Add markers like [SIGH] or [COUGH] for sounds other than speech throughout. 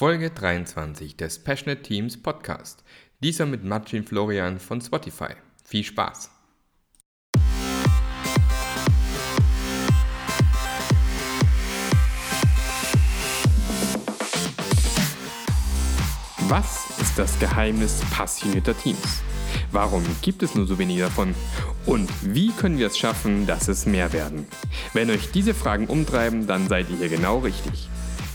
Folge 23 des Passionate Teams Podcast. Dieser mit Martin Florian von Spotify. Viel Spaß! Was ist das Geheimnis passionierter Teams? Warum gibt es nur so wenige davon? Und wie können wir es schaffen, dass es mehr werden? Wenn euch diese Fragen umtreiben, dann seid ihr hier genau richtig.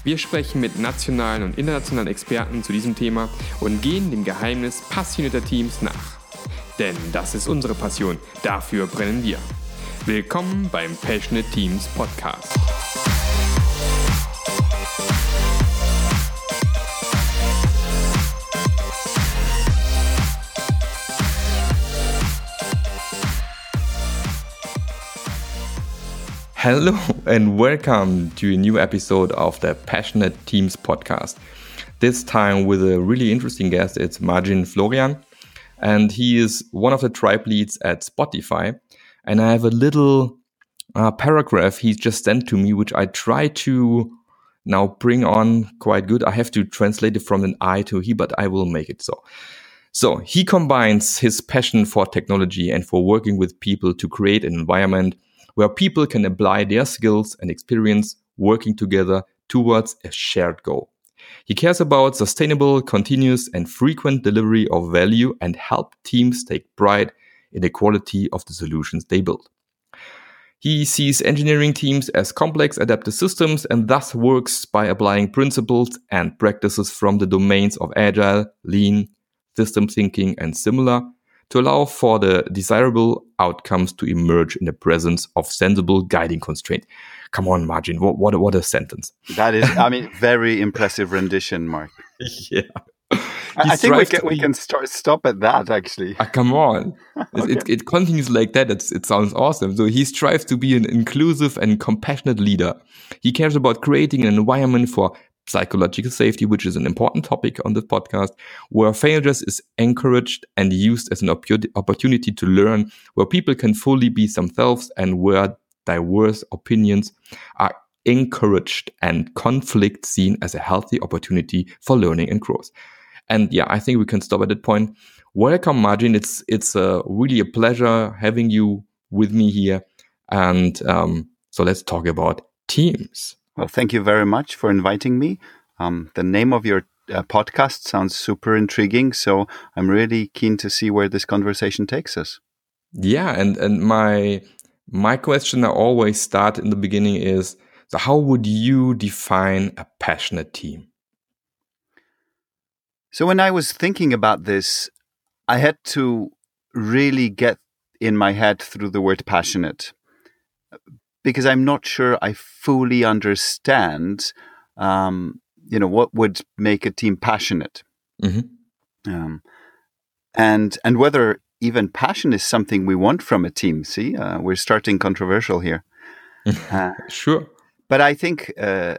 Wir sprechen mit nationalen und internationalen Experten zu diesem Thema und gehen dem Geheimnis passionierter Teams nach. Denn das ist unsere Passion, dafür brennen wir. Willkommen beim Passionate Teams Podcast. Hello [LAUGHS] and welcome to a new episode of the Passionate Teams podcast. This time with a really interesting guest. It's Martin Florian, and he is one of the tribe leads at Spotify. And I have a little uh, paragraph he just sent to me, which I try to now bring on quite good. I have to translate it from an I to he, but I will make it so. So he combines his passion for technology and for working with people to create an environment where people can apply their skills and experience working together towards a shared goal. He cares about sustainable, continuous, and frequent delivery of value and help teams take pride in the quality of the solutions they build. He sees engineering teams as complex adaptive systems and thus works by applying principles and practices from the domains of agile, lean, system thinking, and similar to allow for the desirable outcomes to emerge in the presence of sensible guiding constraint. Come on, Martin, what, what, what a sentence. That is, I mean, [LAUGHS] very impressive rendition, Mark. yeah. I think we can, we can start, stop at that, actually. Uh, come on. [LAUGHS] okay. it, it, continues like that. It's, it sounds awesome. So he strives to be an inclusive and compassionate leader. He cares about creating an environment for psychological safety, which is an important topic on this podcast, where failures is encouraged and used as an opportunity to learn, where people can fully be themselves and where diverse opinions are encouraged and conflict seen as a healthy opportunity for learning and growth. And yeah, I think we can stop at that point. Welcome, Martin. It's it's uh, really a pleasure having you with me here. And um, so let's talk about teams. Well, thank you very much for inviting me. Um, the name of your uh, podcast sounds super intriguing, so I'm really keen to see where this conversation takes us. Yeah, and and my my question I always start in the beginning is so how would you define a passionate team? So when I was thinking about this, I had to really get in my head through the word passionate because I'm not sure I fully understand, um, you know, what would make a team passionate, mm-hmm. um, and and whether even passion is something we want from a team. See, uh, we're starting controversial here. [LAUGHS] Uh, sure, but I think, uh,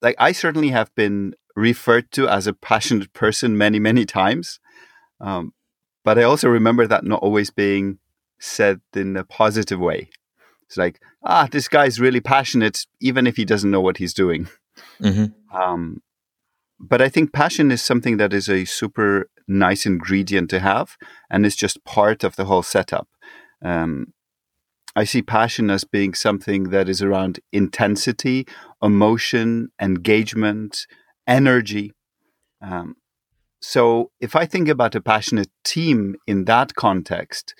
like, I certainly have been referred to as a passionate person many, many times. Um, but I also remember that not always being said in a positive way. It's like, ah, this guy's really passionate, even if he doesn't know what he's doing. Mm-hmm. Um, but I think passion is something that is a super nice ingredient to have, and it's just part of the whole setup. Um, I see passion as being something that is around intensity, emotion, engagement, energy. Um, so if I think about a passionate team in that context,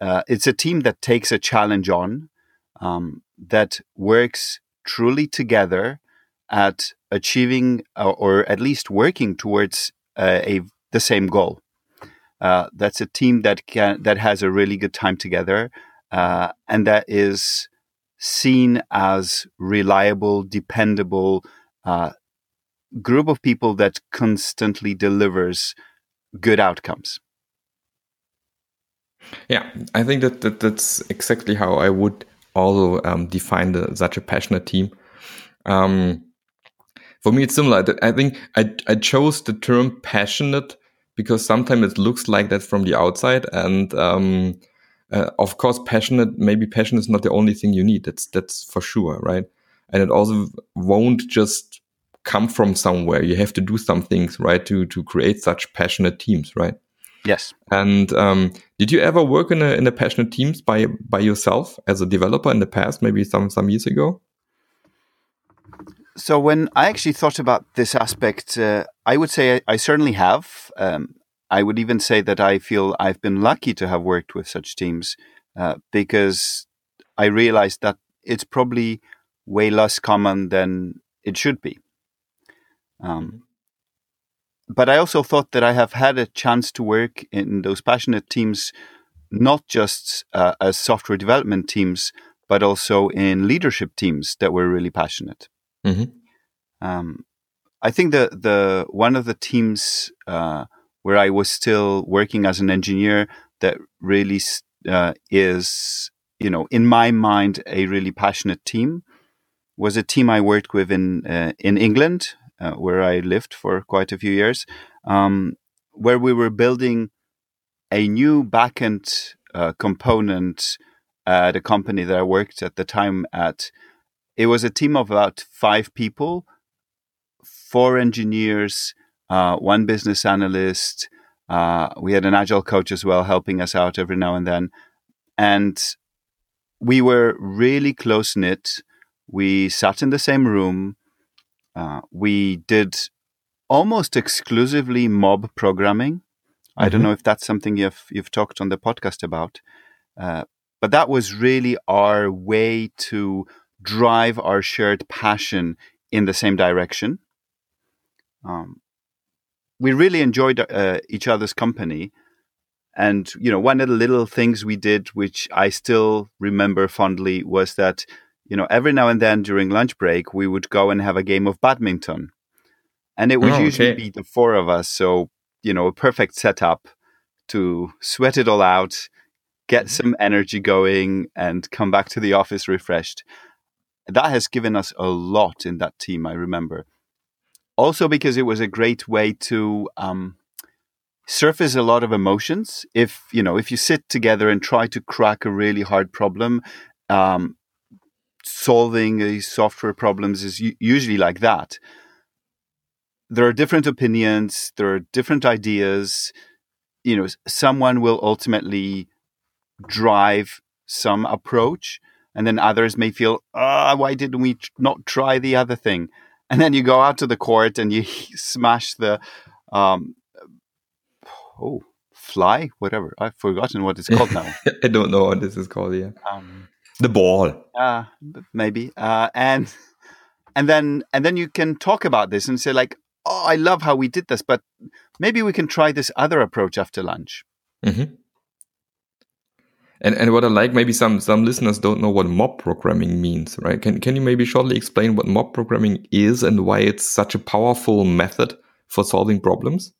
uh, it's a team that takes a challenge on, um, that works truly together at achieving uh, or at least working towards uh, a the same goal. Uh, that's a team that can that has a really good time together uh, and that is seen as reliable, dependable uh, group of people that constantly delivers good outcomes. Yeah, I think that, that that's exactly how I would also um, define the, such a passionate team. Um, for me, it's similar. I think I, I chose the term passionate because sometimes it looks like that from the outside. And um, uh, of course, passionate, maybe passion is not the only thing you need. That's, that's for sure, right? And it also won't just come from somewhere. You have to do some things, right, to to create such passionate teams, right? Yes. And um, did you ever work in a in a passionate teams by by yourself as a developer in the past, maybe some some years ago? So when I actually thought about this aspect, uh, I would say I, I certainly have. Um, I would even say that I feel I've been lucky to have worked with such teams uh, because I realized that it's probably way less common than it should be. Um, but I also thought that I have had a chance to work in those passionate teams, not just uh, as software development teams, but also in leadership teams that were really passionate. Mm-hmm. Um, I think the the one of the teams uh, where I was still working as an engineer that really uh, is, you know, in my mind, a really passionate team was a team I worked with in uh, in England uh, where I lived for quite a few years, um, where we were building a new backend uh, component at a company that I worked at the time at. It was a team of about five people, four engineers, uh, one business analyst. Uh, we had an agile coach as well, helping us out every now and then, and we were really close knit. We sat in the same room. Uh, we did almost exclusively mob programming. Mm-hmm. I don't mm-hmm. know if that's something you've you've talked on the podcast about, uh, but that was really our way to drive our shared passion in the same direction. Um, we really enjoyed uh, each other's company, and you know, one of the little things we did, which I still remember fondly, was that you know, every now and then during lunch break, we would go and have a game of badminton. And it would oh, usually okay. be the four of us. So, you know, a perfect setup to sweat it all out, get mm-hmm. some energy going, and come back to the office refreshed. That has given us a lot in that team, I remember. Also, because it was a great way to um, surface a lot of emotions. If, you know, if you sit together and try to crack a really hard problem, um, solving these software problems is usually like that. There are different opinions, there are different ideas. You know, someone will ultimately drive some approach, and then others may feel, ah, oh, why didn't we not try the other thing? And then you go out to the court and you [LAUGHS] smash the, um, oh, fly, whatever. I've forgotten what it's called now. [LAUGHS] I don't know what this is called. Yeah. Um, the ball. Uh, maybe. Uh, and and then and then you can talk about this and say like, oh, I love how we did this, but maybe we can try this other approach after lunch. Mm-hmm. And and what I like, maybe some some listeners don't know what mob programming means, right? Can can you maybe shortly explain what mob programming is and why it's such a powerful method for solving problems?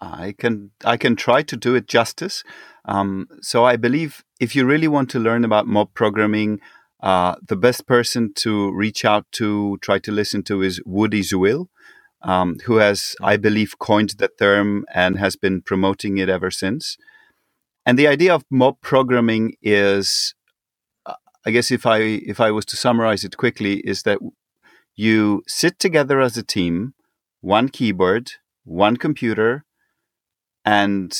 I can I can try to do it justice. Um, so I believe if you really want to learn about mob programming, uh, the best person to reach out to, try to listen to, is Woody Zuill, um, who has, I believe, coined the term and has been promoting it ever since. And the idea of mob programming is, uh, I guess, if I if I was to summarize it quickly, is that you sit together as a team, one keyboard, one computer, and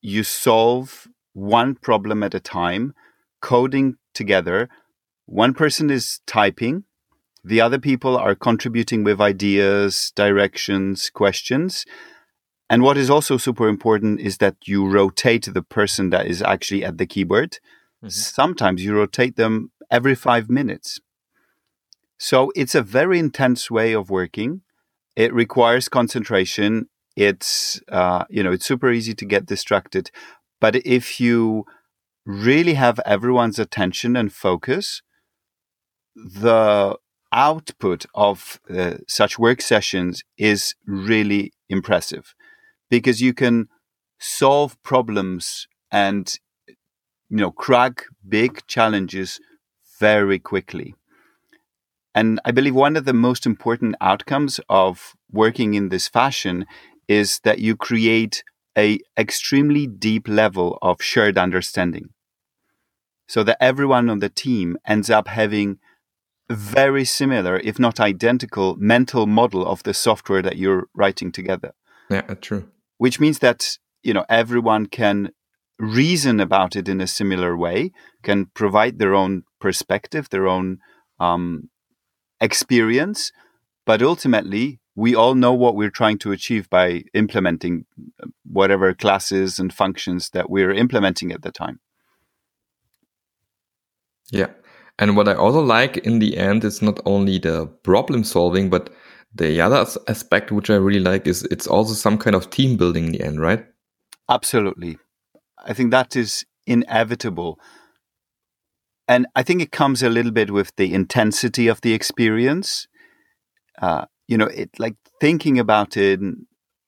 you solve one problem at a time, coding together. One person is typing, the other people are contributing with ideas, directions, questions. And what is also super important is that you rotate the person that is actually at the keyboard. Mm-hmm. Sometimes you rotate them every five minutes. So it's a very intense way of working. It requires concentration it's uh, you know it's super easy to get distracted. But if you really have everyone's attention and focus the output of uh, such work sessions is really impressive because you can solve problems and you know crack big challenges very quickly. And i believe one of the most important outcomes of working in this fashion is that you create a extremely deep level of shared understanding so that everyone on the team ends up having very similar, if not identical, mental model of the software that you're writing together. Yeah, true. Which means that you know everyone can reason about it in a similar way, can provide their own perspective, their own um, experience, but ultimately we all know what we're trying to achieve by implementing uh, whatever classes and functions that we're implementing at the time. Yeah. And what I also like in the end is not only the problem solving, but the other aspect which I really like is it's also some kind of team building in the end, right? Absolutely. I think that is inevitable. And I think it comes a little bit with the intensity of the experience. Uh, you know, it like thinking about it,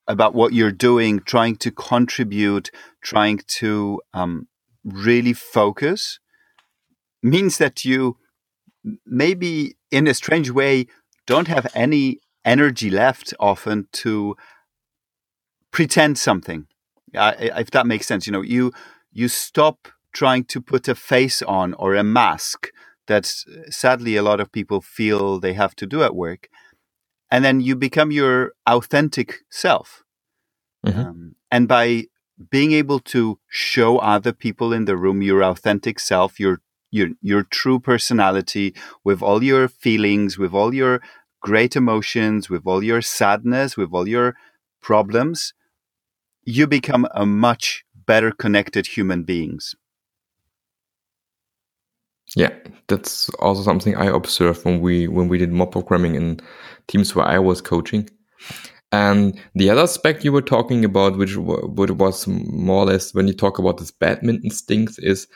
about what you're doing, trying to contribute, trying to um, really focus means that you maybe in a strange way don't have any energy left often to pretend something. If that makes sense you know you you stop trying to put a face on or a mask that sadly a lot of people feel they have to do at work and then you become your authentic self mm-hmm. um, and by being able to show other people in the room your authentic self your your your true personality with all your feelings with all your great emotions with all your sadness with all your problems you become a much better connected human beings yeah that's also something i observed when we when we did mob programming in teams where i was coaching and the other aspect you were talking about which, was more or less when you talk about this badminton stinks is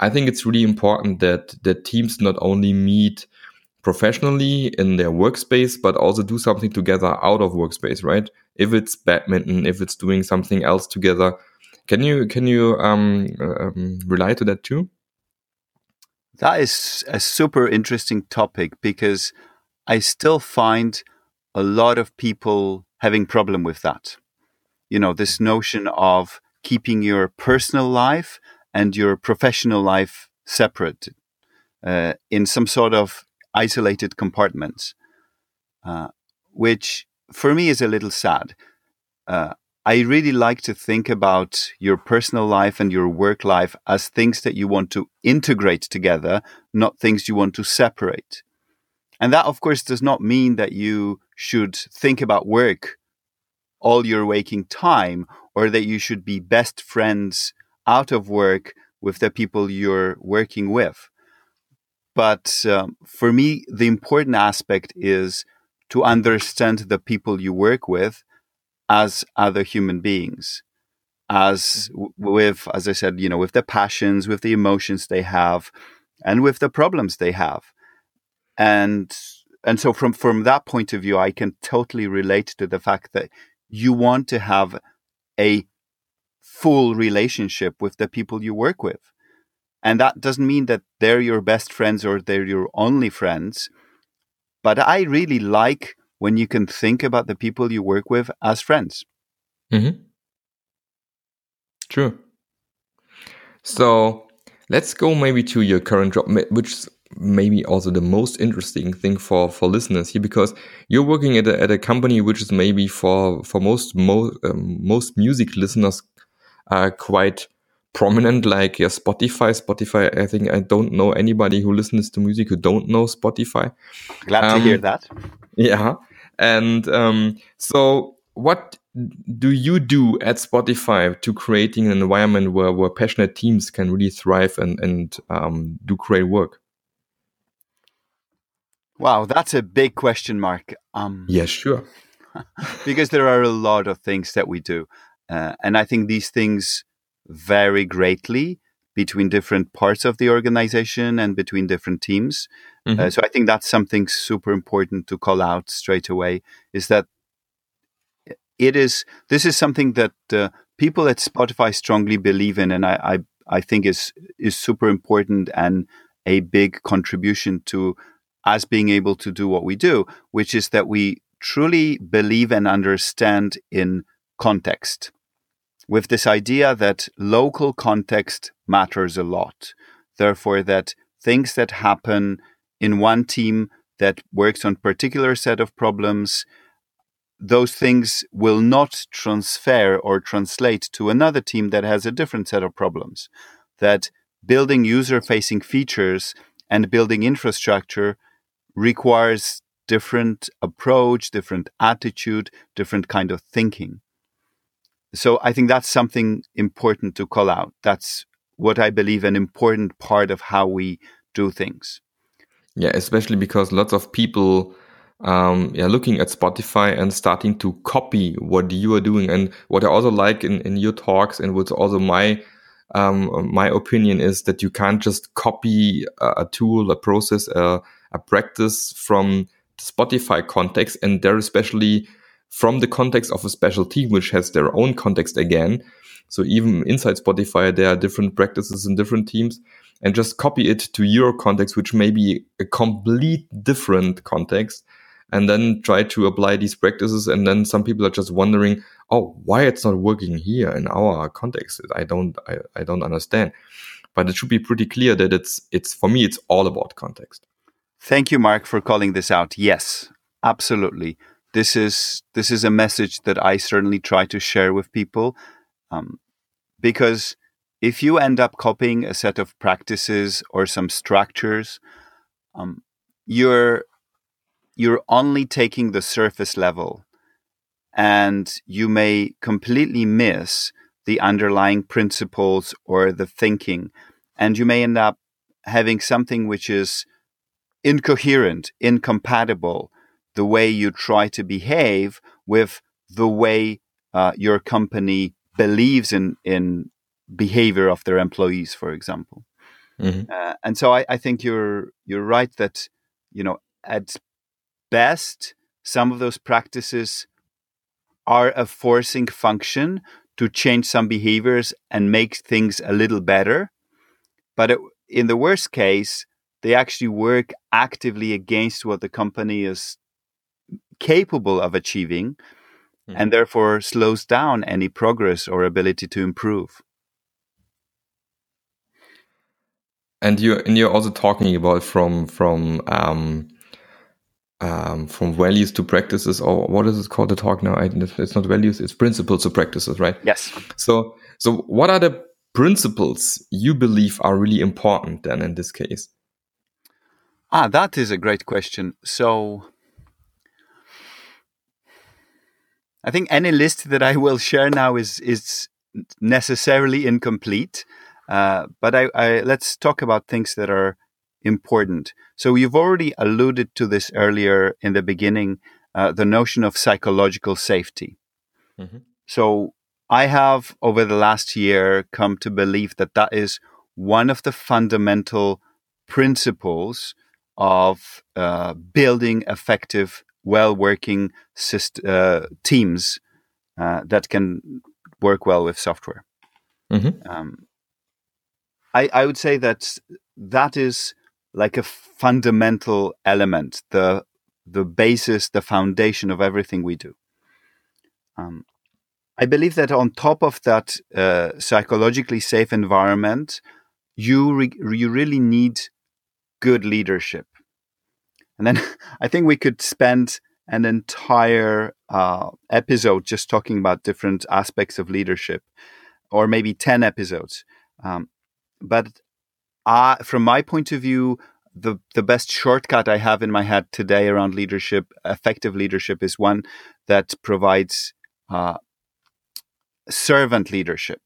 I think it's really important that that teams not only meet professionally in their workspace, but also do something together out of workspace, right? If it's badminton, if it's doing something else together, can you can you um, um, rely to that too? That is a super interesting topic because I still find a lot of people having problem with that. You know, this notion of keeping your personal life and your professional life separate uh, in some sort of isolated compartments, uh, which for me is a little sad. Uh, I really like to think about your personal life and your work life as things that you want to integrate together, not things you want to separate. And that, of course, does not mean that you should think about work all your waking time or that you should be best friends out of work with the people you're working with. But um, for me, the important aspect is to understand the people you work with as other human beings, as mm-hmm. with, as I said, you know, with the passions, with the emotions they have, and with the problems they have. And and so from from that point of view, I can totally relate to the fact that you want to have a full relationship with the people you work with. And that doesn't mean that they're your best friends or they're your only friends. But I really like when you can think about the people you work with as friends. Mm-hmm. True. So let's go maybe to your current job, which is maybe also the most interesting thing for for listeners here, because you're working at a, at a company which is maybe for for most mo- um, most music listeners are quite prominent like yeah, Spotify. Spotify, I think I don't know anybody who listens to music who don't know Spotify. Glad um, to hear um, that. Yeah. And um, so what do you do at Spotify to creating an environment where, where passionate teams can really thrive and, and um, do great work? Wow, that's a big question mark. Um, yeah, sure. [LAUGHS] because there are a lot of things that we do. Uh, and I think these things vary greatly between different parts of the organization and between different teams. Mm-hmm. Uh, so I think that's something super important to call out straight away is that it is this is something that uh, people at Spotify strongly believe in, and I, I I think is is super important and a big contribution to us being able to do what we do, which is that we truly believe and understand in context with this idea that local context matters a lot. Therefore, that things that happen in one team that works on particular set of problems those things will not transfer or translate to another team that has a different set of problems that building user facing features and building infrastructure requires different approach different attitude different kind of thinking so i think that's something important to call out. That's what i believe an important part of how we do things. Yeah especially because lots of people um, yeah, looking at Spotify and starting to copy what you are doing. And what I also like in, in your talks and what's also my um, my opinion is that you can't just copy a, a tool, a process, a, a practice from the Spotify context, and there especially from the context of a special team, which has their own context again. So even inside Spotify, there are different practices in different teams, and just copy it to your context, which may be a complete different context, and then try to apply these practices. And then some people are just wondering, oh, why it's not working here in our context? I don't, I, I don't understand. But it should be pretty clear that it's, it's for me, it's all about context. Thank you, Mark, for calling this out. Yes, absolutely. This is this is a message that I certainly try to share with people, um, because if you end up copying a set of practices or some structures, um, you're you're only taking the surface level and you may completely miss the underlying principles or the thinking and you may end up having something which is incoherent incompatible the way you try to behave with the way uh, your company believes in in behavior of their employees for example mm-hmm. uh, and so I, I think you're you're right that you know at best, some of those practices are a forcing function to change some behaviors and make things a little better. But it, in the worst case, they actually work actively against what the company is capable of achieving mm-hmm. and therefore slows down any progress or ability to improve. And you and you're also talking about from from um, um, from values to practices, or what is it called? The talk now? I, it's not values; it's principles to practices, right? Yes. So, so what are the principles you believe are really important then in this case? Ah, that is a great question. So, I think any list that I will share now is is necessarily incomplete. Uh, but I, I, let's talk about things that are important. So you've already alluded to this earlier in the beginning, uh, the notion of psychological safety. Mm-hmm. So I have over the last year come to believe that that is one of the fundamental principles of uh, building effective, well-working syst- uh, teams uh, that can work well with software. Mm-hmm. Um, I, I would say that that is like a fundamental element, the the basis, the foundation of everything we do. Um, I believe that on top of that uh, psychologically safe environment, you re- you really need good leadership. And then [LAUGHS] I think we could spend an entire uh, episode just talking about different aspects of leadership, or maybe ten episodes. Um, but uh, from my point of view, the the best shortcut I have in my head today around leadership, effective leadership, is one that provides uh, servant leadership.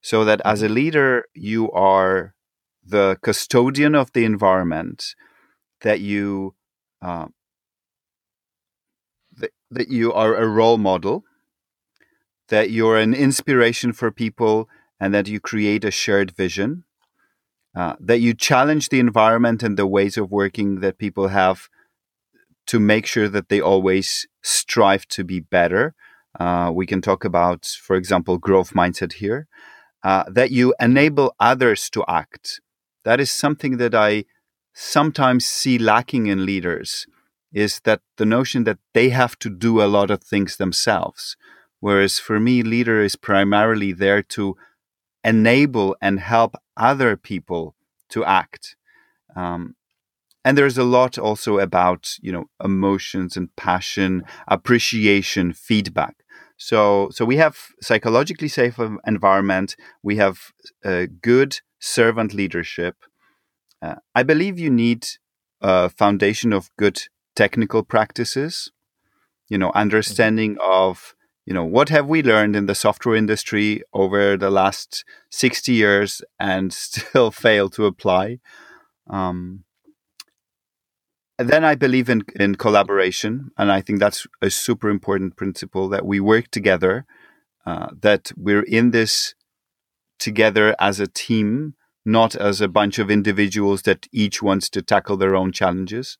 So that as a leader, you are the custodian of the environment, that you uh, that, that you are a role model, that you're an inspiration for people, and that you create a shared vision uh, that you challenge the environment and the ways of working that people have to make sure that they always strive to be better. Uh, we can talk about, for example, growth mindset here. Uh, that you enable others to act. That is something that I sometimes see lacking in leaders. Is that the notion that they have to do a lot of things themselves? Whereas for me, leader is primarily there to enable and help other people to act. Um, and there's a lot also about you know emotions and passion, appreciation, feedback. So so we have psychologically safe environment. We have uh, good servant leadership. Uh, I believe you need a foundation of good technical practices. You know, understanding mm-hmm. of you know what have we learned in the software industry over the last 60 years and [LAUGHS] still fail to apply um, then i believe in, in collaboration and i think that's a super important principle that we work together uh, that we're in this together as a team not as a bunch of individuals that each wants to tackle their own challenges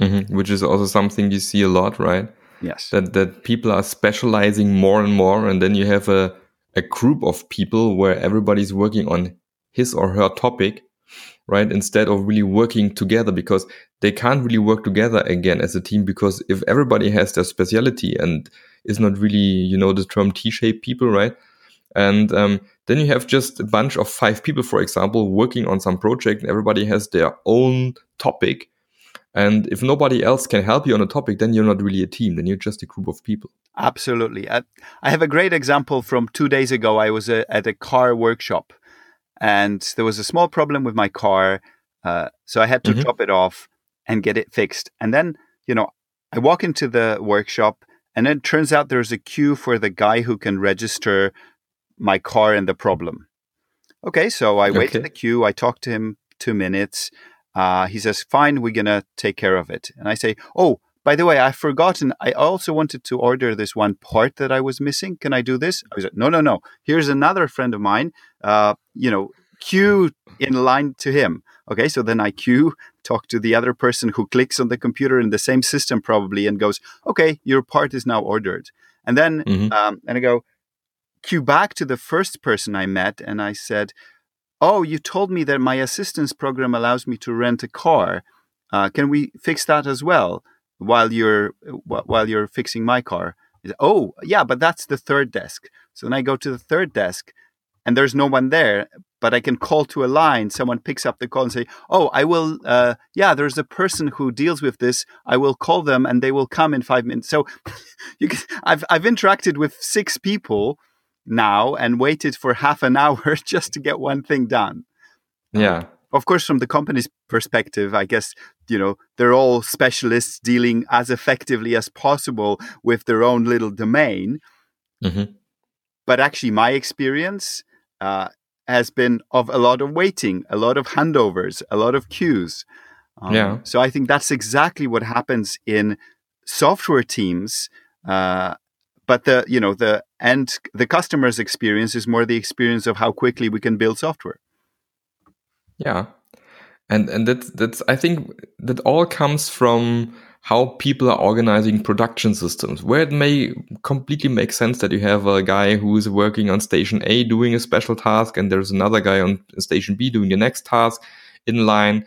mm-hmm. which is also something you see a lot right Yes. That that people are specializing more and more, and then you have a a group of people where everybody's working on his or her topic, right? Instead of really working together because they can't really work together again as a team because if everybody has their specialty and is not really, you know, the term T-shaped people, right? And um, then you have just a bunch of five people, for example, working on some project, and everybody has their own topic and if nobody else can help you on a topic, then you're not really a team. Then you're just a group of people. Absolutely. I, I have a great example from two days ago. I was a, at a car workshop and there was a small problem with my car. Uh, so I had to mm-hmm. drop it off and get it fixed. And then, you know, I walk into the workshop and it turns out there's a queue for the guy who can register my car and the problem. Okay, so I wait in the queue. I talk to him two minutes. Uh, he says, fine, we're going to take care of it. And I say, oh, by the way, I've forgotten. I also wanted to order this one part that I was missing. Can I do this? I said, no, no, no. Here's another friend of mine. Uh, you know, queue in line to him. Okay, so then I queue, talk to the other person who clicks on the computer in the same system probably and goes, okay, your part is now ordered. And then, mm-hmm. um, and I go, queue back to the first person I met and I said, oh, you told me that my assistance program allows me to rent a car. Uh, can we fix that as well while you're while you're fixing my car? oh, yeah, but that's the third desk. So then I go to the third desk, and there's no one there. But I can call to a line. Someone picks up the call and say, "Oh, I will. Uh, yeah, there's a person who deals with this. I will call them, and they will come in five minutes." So, [LAUGHS] can, I've I've interacted with six people now and waited for half an [LAUGHS] hour just to get one thing done. Yeah. Um, of course, from the company's perspective, I guess, you know, they're all specialists dealing as effectively as possible with their own little domain. Mm-hmm. But actually, my experience uh, has been of a lot of waiting, a lot of handovers, a lot of queues. Um, yeah. So I think that's exactly what happens in software teams uh, but the you know the end the customer's experience is more the experience of how quickly we can build software. Yeah. And and that's that's i think that all comes from how people are organizing production systems where it may completely make sense that you have a guy who is working on station a doing a special task and there's another guy on station b doing the next task in line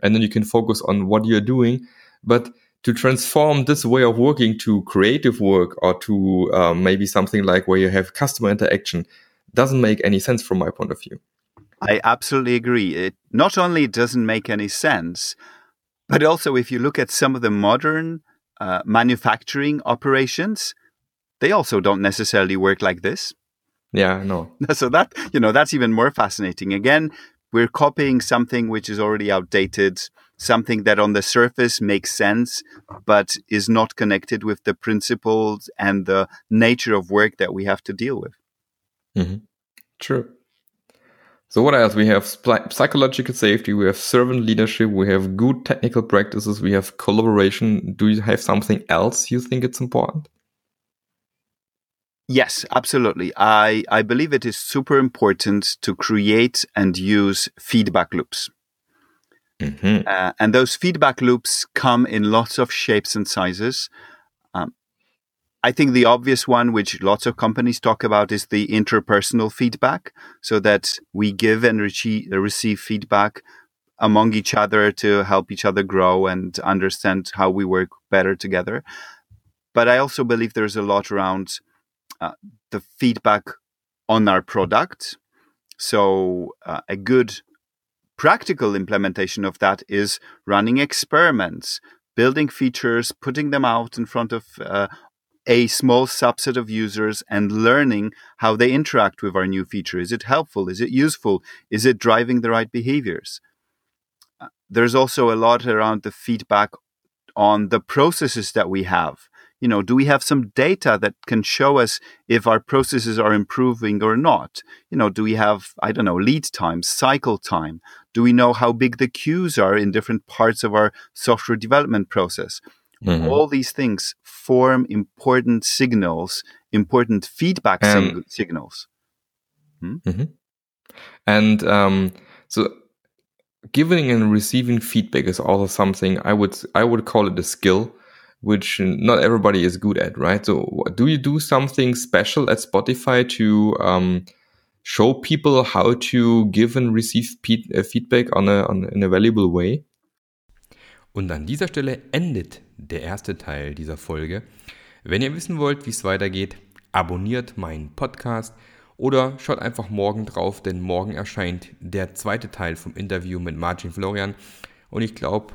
and then you can focus on what you're doing. But to transform this way of working to creative work or to um, maybe something like where you have customer interaction doesn't make any sense from my point of view. I absolutely agree. It not only doesn't make any sense, but also if you look at some of the modern uh, manufacturing operations, they also don't necessarily work like this. Yeah, no. [LAUGHS] So that you know that's even more fascinating. Again, we're copying something which is already outdated something that on the surface makes sense, but is not connected with the principles and the nature of work that we have to deal with. Mm-hmm. True. So what else? We have psychological safety, we have servant leadership, we have good technical practices, we have collaboration. Do you have something else you think it's important? Yes, absolutely. I, I believe it is super important to create and use feedback loops. Mm-hmm. Uh, and those feedback loops come in lots of shapes and sizes. Um, I think the obvious one, which lots of companies talk about, is the interpersonal feedback, so that we give and re- receive feedback among each other to help each other grow and understand how we work better together. But I also believe there's a lot around uh, the feedback on our product. So, uh, a good practical implementation of that is running experiments, building features, putting them out in front of uh, a small subset of users and learning how they interact with our new feature. Is it helpful? Is it useful? Is it driving the right behaviors? Uh, there's also a lot around the feedback on the processes that we have you know, do we have some data that can show us if our processes are improving or not? You know, do we have, I don't know, lead time, cycle time? Do we know how big the queues are in different parts of our software development process? Mm-hmm. All these things form important signals, important feedback um, signals. Hmm? Mm-hmm. And um, so giving and receiving feedback is also something I would I would call it a skill which not everybody is good at, right? So, do you do something special at Spotify to um, show people how to give and receive uh, feedback on a, on, in a valuable way? Und an dieser Stelle endet der erste Teil dieser Folge. Wenn ihr wissen wollt, wie es weitergeht, abonniert meinen Podcast oder schaut einfach morgen drauf, denn morgen erscheint der zweite Teil vom Interview mit Martin Florian. Und ich glaube,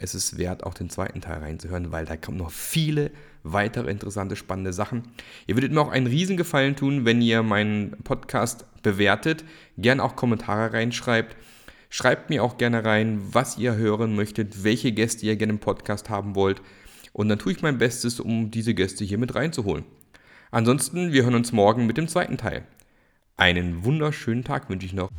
es ist wert, auch den zweiten Teil reinzuhören, weil da kommen noch viele weitere interessante, spannende Sachen. Ihr würdet mir auch einen Riesengefallen tun, wenn ihr meinen Podcast bewertet, gern auch Kommentare reinschreibt. Schreibt mir auch gerne rein, was ihr hören möchtet, welche Gäste ihr gerne im Podcast haben wollt. Und dann tue ich mein Bestes, um diese Gäste hier mit reinzuholen. Ansonsten, wir hören uns morgen mit dem zweiten Teil. Einen wunderschönen Tag wünsche ich noch.